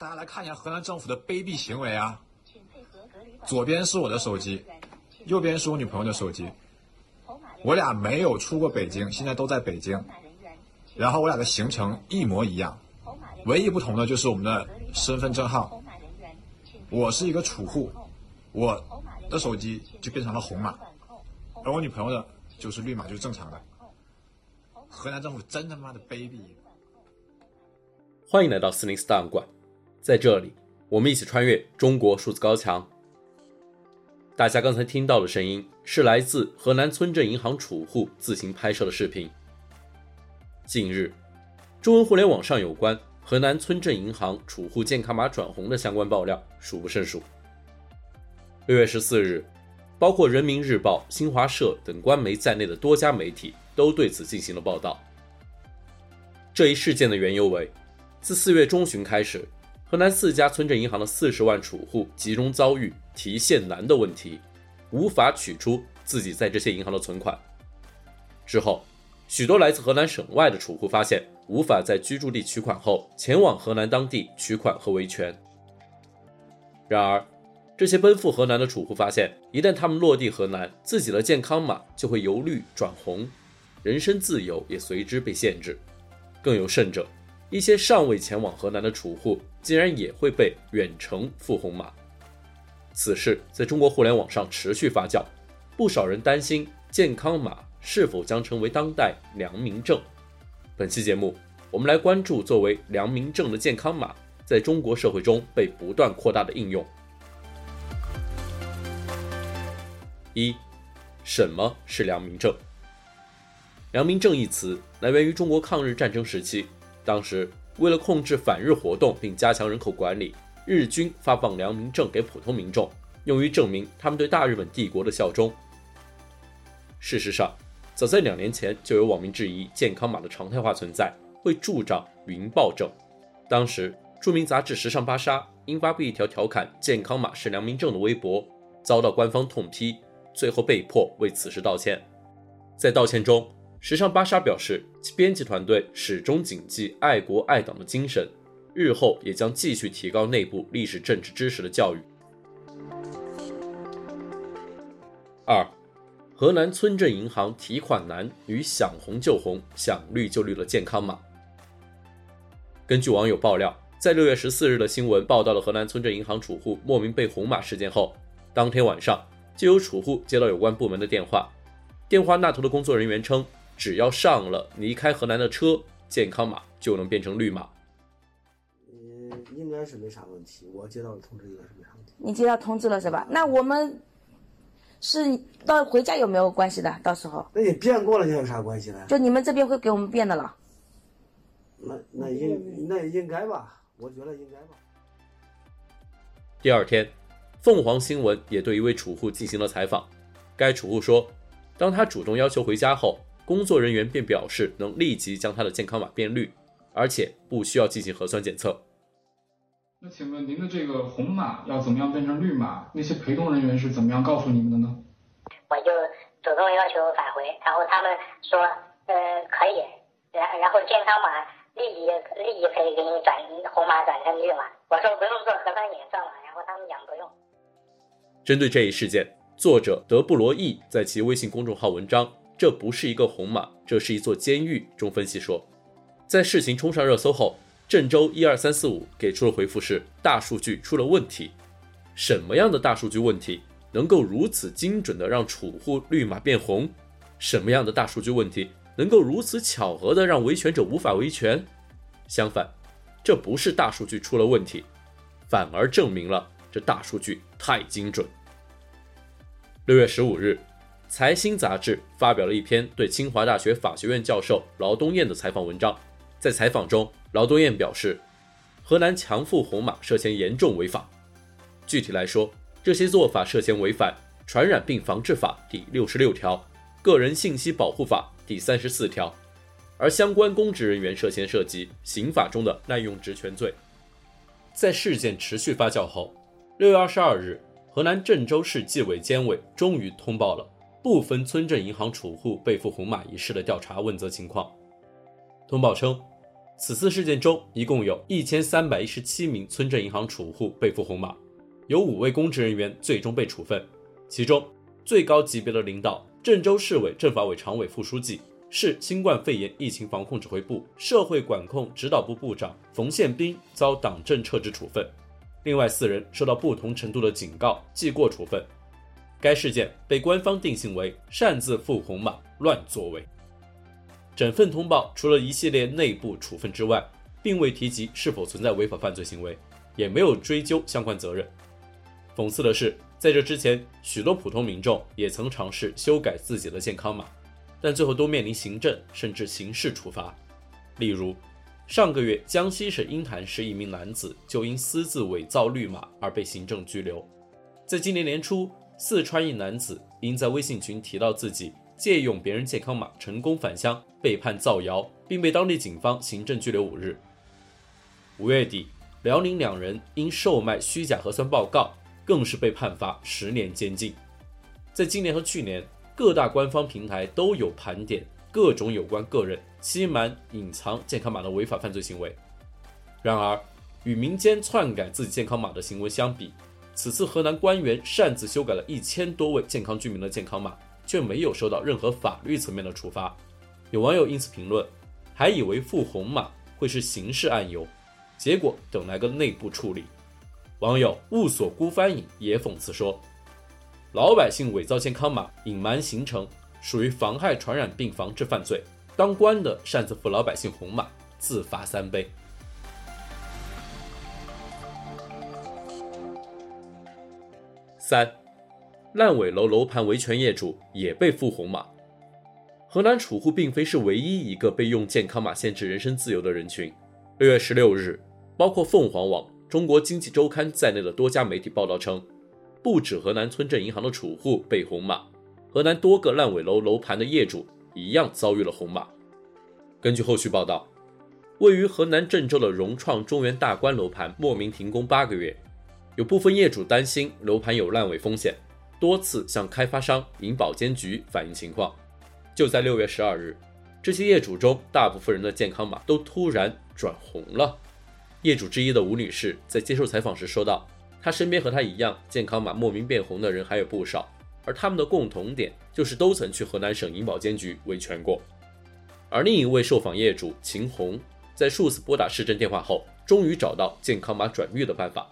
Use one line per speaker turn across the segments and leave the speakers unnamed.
大家来看一下河南政府的卑鄙行为啊！左边是我的手机，右边是我女朋友的手机，我俩没有出过北京，现在都在北京，然后我俩的行程一模一样，唯一不同的就是我们的身份证号。我是一个储户，我的手机就变成了红码，而我女朋友的就是绿码，就是正常的。河南政府真他妈的卑鄙！
欢迎来到四零四档案馆，在这里，我们一起穿越中国数字高墙。大家刚才听到的声音是来自河南村镇银行储户自行拍摄的视频。近日，中文互联网上有关河南村镇银行储户健康码转红的相关爆料数不胜数。六月十四日，包括人民日报、新华社等官媒在内的多家媒体都对此进行了报道。这一事件的缘由为，自四月中旬开始，河南四家村镇银行的四十万储户集中遭遇提现难的问题，无法取出自己在这些银行的存款。之后，许多来自河南省外的储户发现无法在居住地取款后，前往河南当地取款和维权。然而，这些奔赴河南的储户发现，一旦他们落地河南，自己的健康码就会由绿转红，人身自由也随之被限制。更有甚者，一些尚未前往河南的储户，竟然也会被远程付红码。此事在中国互联网上持续发酵，不少人担心健康码是否将成为当代良民证。本期节目，我们来关注作为良民证的健康码，在中国社会中被不断扩大的应用。一，什么是良民证？良民证一词来源于中国抗日战争时期，当时为了控制反日活动并加强人口管理，日军发放良民证给普通民众，用于证明他们对大日本帝国的效忠。事实上，早在两年前就有网民质疑健康码的常态化存在会助长云暴政。当时，著名杂志《时尚芭莎》因发布一条调侃“健康码是良民证”的微博，遭到官方痛批。最后被迫为此事道歉。在道歉中，时尚芭莎表示，其编辑团队始终谨记爱国爱党的精神，日后也将继续提高内部历史政治知识的教育。二，河南村镇银行提款难与想红就红、想绿就绿的健康码。根据网友爆料，在六月十四日的新闻报道了河南村镇银行储户莫名被红码事件后，当天晚上。就有储户接到有关部门的电话，电话那头的工作人员称，只要上了离开河南的车，健康码就能变成绿码。
嗯，应该是没啥问题，我接到的通知应该是没啥问题。
你接到通知了是吧？那我们是到回家有没有关系的？到时候
那你变过了，又有啥关系呢？
就你们这边会给我们变的了。
那那应那也应该吧？我觉得应该吧。
第二天。凤凰新闻也对一位储户进行了采访，该储户说，当他主动要求回家后，工作人员便表示能立即将他的健康码变绿，而且不需要进行核酸检测。
那请问您的这个红码要怎么样变成绿码？那些陪同人员是怎么样告诉你们的呢？
我就主动要求返回，然后他们说，呃，可以，然然后健康码立即立即可以给你转红码转成绿码。我说不用做核酸检测嘛，然后他们讲不用。
针对这一事件，作者德布罗意在其微信公众号文章《这不是一个红码，这是一座监狱》中分析说，在事情冲上热搜后，郑州一二三四五给出的回复是：大数据出了问题。什么样的大数据问题能够如此精准地让储户绿码变红？什么样的大数据问题能够如此巧合地让维权者无法维权？相反，这不是大数据出了问题，反而证明了这大数据太精准。六月十五日，《财新》杂志发表了一篇对清华大学法学院教授劳东燕的采访文章。在采访中，劳东燕表示，河南强付红码涉嫌严重违法。具体来说，这些做法涉嫌违反《传染病防治法》第六十六条、《个人信息保护法》第三十四条，而相关公职人员涉嫌涉及刑法中的滥用职权罪。在事件持续发酵后，六月二十二日。河南郑州市纪委监委终于通报了部分村镇银行储户被付红码一事的调查问责情况。通报称，此次事件中，一共有一千三百一十七名村镇银行储户被付红码，有五位公职人员最终被处分，其中最高级别的领导郑州市委政法委常委副书记。市新冠肺炎疫情防控指挥部社会管控指导部部长冯宪斌遭党政撤职处分，另外四人受到不同程度的警告、记过处分。该事件被官方定性为擅自付红码、乱作为。整份通报除了一系列内部处分之外，并未提及是否存在违法犯罪行为，也没有追究相关责任。讽刺的是，在这之前，许多普通民众也曾尝试修改自己的健康码。但最后都面临行政甚至刑事处罚。例如，上个月江西省鹰潭市一名男子就因私自伪造绿码而被行政拘留。在今年年初，四川一男子因在微信群提到自己借用别人健康码成功返乡，被判造谣，并被当地警方行政拘留五日。五月底，辽宁两人因售卖虚假核酸报告，更是被判罚十年监禁。在今年和去年，各大官方平台都有盘点各种有关个人欺瞒、隐藏健康码的违法犯罪行为。然而，与民间篡改自己健康码的行为相比，此次河南官员擅自修改了一千多位健康居民的健康码，却没有受到任何法律层面的处罚。有网友因此评论，还以为付红码会是刑事案由，结果等来个内部处理。网友雾锁孤帆影也讽刺说。老百姓伪造健康码、隐瞒行程，属于妨害传染病防治犯罪。当官的擅自付老百姓红码，自罚三杯。三，烂尾楼楼盘维权业主也被赋红码。河南储户并非是唯一一个被用健康码限制人身自由的人群。六月十六日，包括凤凰网、中国经济周刊在内的多家媒体报道称。不止河南村镇银行的储户被红码，河南多个烂尾楼楼盘的业主一样遭遇了红码。根据后续报道，位于河南郑州的融创中原大观楼盘莫名停工八个月，有部分业主担心楼盘有烂尾风险，多次向开发商银保监局反映情况。就在六月十二日，这些业主中大部分人的健康码都突然转红了。业主之一的吴女士在接受采访时说道。她身边和她一样健康码莫名变红的人还有不少，而他们的共同点就是都曾去河南省银保监局维权过。而另一位受访业主秦红在数次拨打市政电话后，终于找到健康码转绿的办法，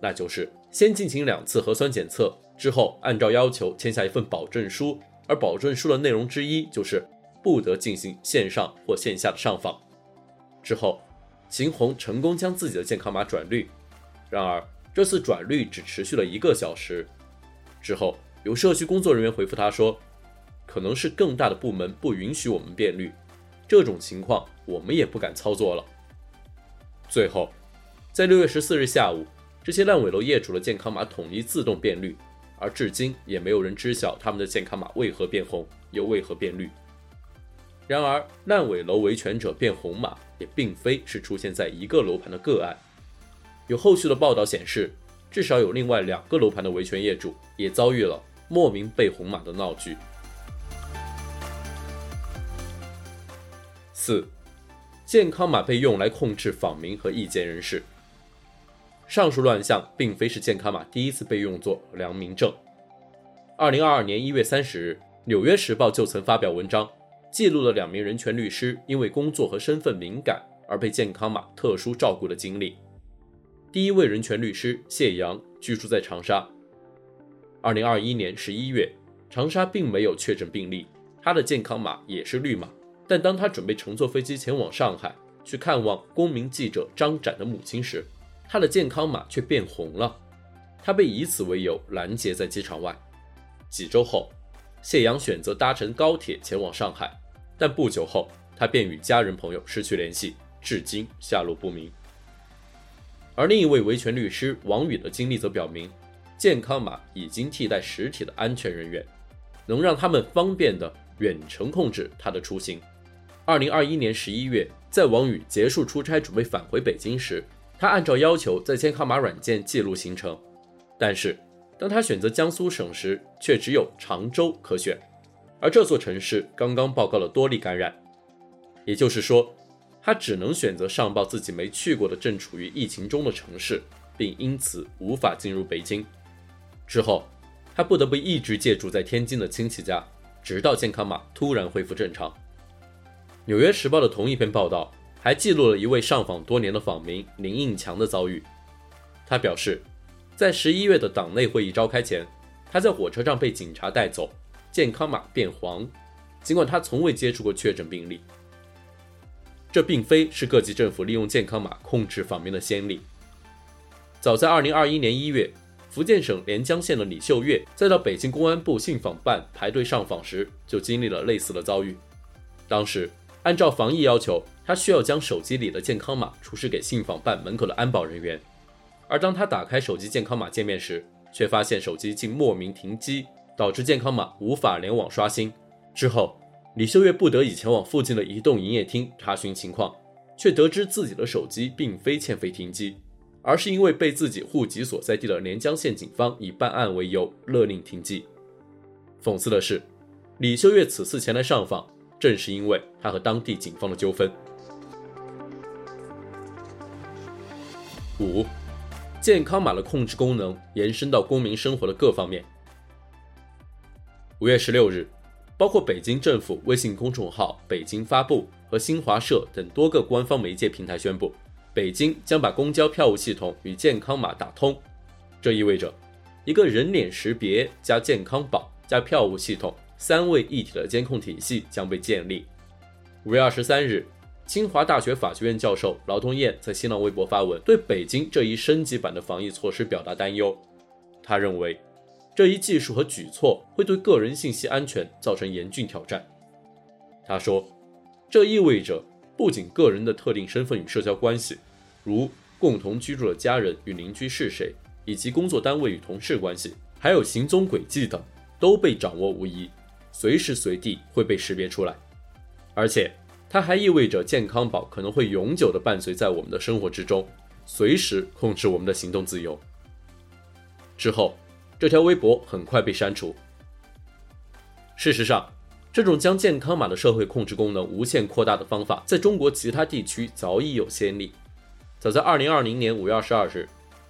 那就是先进行两次核酸检测，之后按照要求签下一份保证书，而保证书的内容之一就是不得进行线上或线下的上访。之后，秦红成功将自己的健康码转绿，然而。这次转绿只持续了一个小时，之后有社区工作人员回复他说：“可能是更大的部门不允许我们变绿，这种情况我们也不敢操作了。”最后，在六月十四日下午，这些烂尾楼业主的健康码统一自动变绿，而至今也没有人知晓他们的健康码为何变红，又为何变绿。然而，烂尾楼维权者变红码也并非是出现在一个楼盘的个案。有后续的报道显示，至少有另外两个楼盘的维权业主也遭遇了莫名被红码的闹剧。四，健康码被用来控制访民和意见人士。上述乱象并非是健康码第一次被用作良民证。二零二二年一月三十日，《纽约时报》就曾发表文章，记录了两名人权律师因为工作和身份敏感而被健康码特殊照顾的经历。第一位人权律师谢阳居住在长沙。二零二一年十一月，长沙并没有确诊病例，他的健康码也是绿码。但当他准备乘坐飞机前往上海去看望公民记者张展的母亲时，他的健康码却变红了。他被以此为由拦截在机场外。几周后，谢阳选择搭乘高铁前往上海，但不久后他便与家人朋友失去联系，至今下落不明。而另一位维权律师王宇的经历则表明，健康码已经替代实体的安全人员，能让他们方便的远程控制他的出行。二零二一年十一月，在王宇结束出差准备返回北京时，他按照要求在健康码软件记录行程，但是当他选择江苏省时，却只有常州可选，而这座城市刚刚报告了多例感染，也就是说。他只能选择上报自己没去过的正处于疫情中的城市，并因此无法进入北京。之后，他不得不一直借住在天津的亲戚家，直到健康码突然恢复正常。《纽约时报》的同一篇报道还记录了一位上访多年的访民林应强的遭遇。他表示，在十一月的党内会议召开前，他在火车上被警察带走，健康码变黄，尽管他从未接触过确诊病例。这并非是各级政府利用健康码控制访民的先例。早在二零二一年一月，福建省连江县的李秀月在到北京公安部信访办排队上访时，就经历了类似的遭遇。当时，按照防疫要求，他需要将手机里的健康码出示给信访办门口的安保人员。而当他打开手机健康码界面时，却发现手机竟莫名停机，导致健康码无法联网刷新。之后，李秀月不得已前往附近的移动营业厅查询情况，却得知自己的手机并非欠费停机，而是因为被自己户籍所在地的连江县警方以办案为由勒令停机。讽刺的是，李秀月此次前来上访，正是因为他和当地警方的纠纷。五，健康码的控制功能延伸到公民生活的各方面。五月十六日。包括北京政府微信公众号、北京发布和新华社等多个官方媒介平台宣布，北京将把公交票务系统与健康码打通。这意味着，一个人脸识别加健康宝加票务系统三位一体的监控体系将被建立。五月二十三日，清华大学法学院教授劳东燕在新浪微博发文，对北京这一升级版的防疫措施表达担忧。他认为。这一技术和举措会对个人信息安全造成严峻挑战。他说，这意味着不仅个人的特定身份与社交关系，如共同居住的家人与邻居是谁，以及工作单位与同事关系，还有行踪轨迹等，都被掌握无疑，随时随地会被识别出来。而且，它还意味着健康宝可能会永久地伴随在我们的生活之中，随时控制我们的行动自由。之后。这条微博很快被删除。事实上，这种将健康码的社会控制功能无限扩大的方法，在中国其他地区早已有先例。早在2020年5月22日，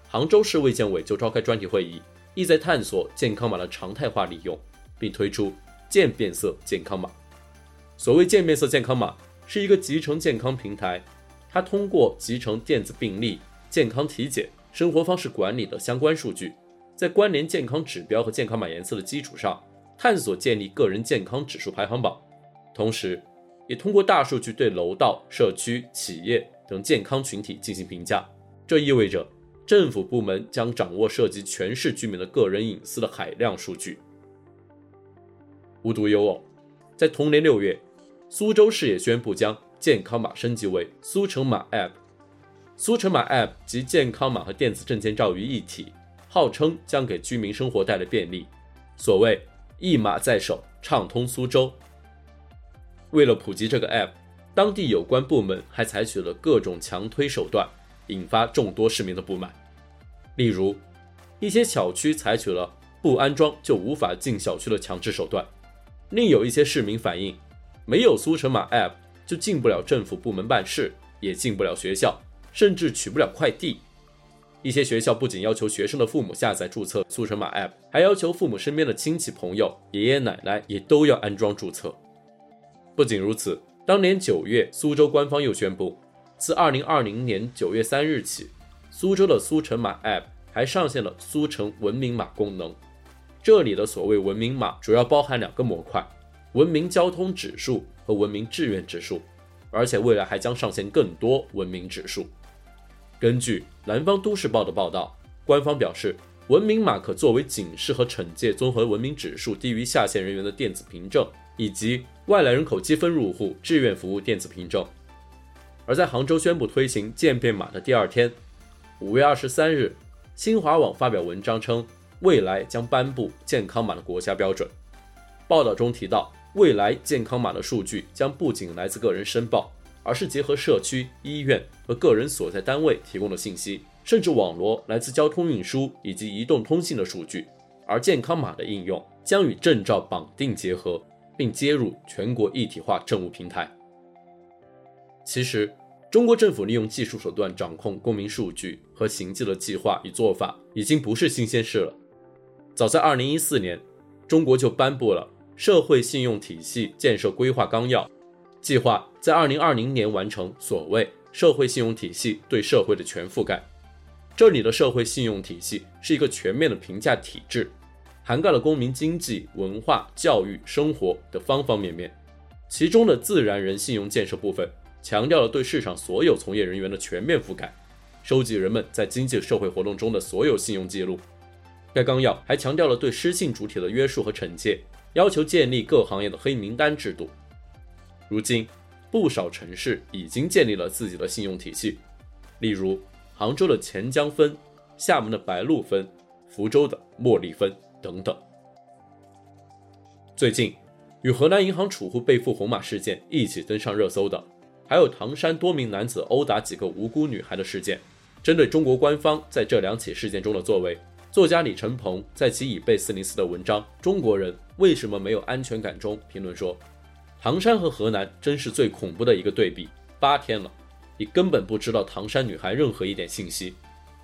杭州市卫健委就召开专题会议，意在探索健康码的常态化利用，并推出渐变色健康码。所谓渐变色健康码，是一个集成健康平台，它通过集成电子病历、健康体检、生活方式管理的相关数据。在关联健康指标和健康码颜色的基础上，探索建立个人健康指数排行榜，同时，也通过大数据对楼道、社区、企业等健康群体进行评价。这意味着政府部门将掌握涉及全市居民的个人隐私的海量数据。无独有偶，在同年六月，苏州市也宣布将健康码升级为苏城码 App。苏城码 App 集健康码和电子证件照于一体。号称将给居民生活带来便利，所谓一码在手，畅通苏州。为了普及这个 app，当地有关部门还采取了各种强推手段，引发众多市民的不满。例如，一些小区采取了不安装就无法进小区的强制手段；另有一些市民反映，没有苏城码 app 就进不了政府部门办事，也进不了学校，甚至取不了快递。一些学校不仅要求学生的父母下载注册苏城码 App，还要求父母身边的亲戚朋友、爷爷奶奶也都要安装注册。不仅如此，当年九月，苏州官方又宣布，自二零二零年九月三日起，苏州的苏城码 App 还上线了苏城文明码功能。这里的所谓文明码主要包含两个模块：文明交通指数和文明志愿指数，而且未来还将上线更多文明指数。根据南方都市报的报道，官方表示，文明码可作为警示和惩戒综合文明指数低于下线人员的电子凭证，以及外来人口积分入户志愿服务电子凭证。而在杭州宣布推行渐变码的第二天，五月二十三日，新华网发表文章称，未来将颁布健康码的国家标准。报道中提到，未来健康码的数据将不仅来自个人申报。而是结合社区、医院和个人所在单位提供的信息，甚至网罗来自交通运输以及移动通信的数据。而健康码的应用将与证照绑定结合，并接入全国一体化政务平台。其实，中国政府利用技术手段掌控公民数据和行迹的计划与做法，已经不是新鲜事了。早在2014年，中国就颁布了《社会信用体系建设规划纲要》，计划在2020年完成所谓社会信用体系对社会的全覆盖。这里的社会信用体系是一个全面的评价体制，涵盖了公民经济、文化、教育、生活的方方面面。其中的自然人信用建设部分。强调了对市场所有从业人员的全面覆盖，收集人们在经济社会活动中的所有信用记录。该纲要还强调了对失信主体的约束和惩戒，要求建立各行业的黑名单制度。如今，不少城市已经建立了自己的信用体系，例如杭州的钱江分、厦门的白鹭分、福州的茉莉分等等。最近，与河南银行储户被付红码事件一起登上热搜的。还有唐山多名男子殴打几个无辜女孩的事件，针对中国官方在这两起事件中的作为，作家李承鹏在其已被四零四的文章《中国人为什么没有安全感》中评论说：“唐山和河南真是最恐怖的一个对比。八天了，你根本不知道唐山女孩任何一点信息，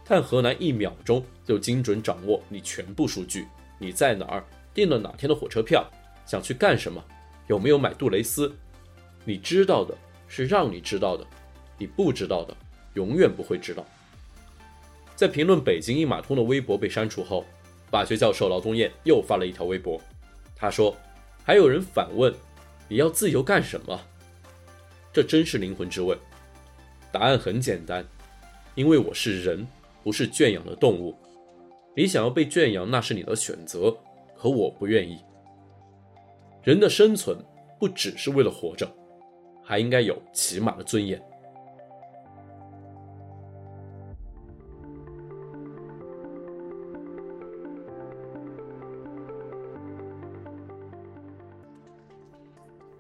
但河南一秒钟就精准掌握你全部数据，你在哪儿，订了哪天的火车票，想去干什么，有没有买杜蕾斯，你知道的。”是让你知道的，你不知道的，永远不会知道。在评论北京一码通的微博被删除后，法学教授劳东燕又发了一条微博，他说：“还有人反问，你要自由干什么？”这真是灵魂之问。答案很简单，因为我是人，不是圈养的动物。你想要被圈养，那是你的选择，可我不愿意。人的生存不只是为了活着。还应该有起码的尊严。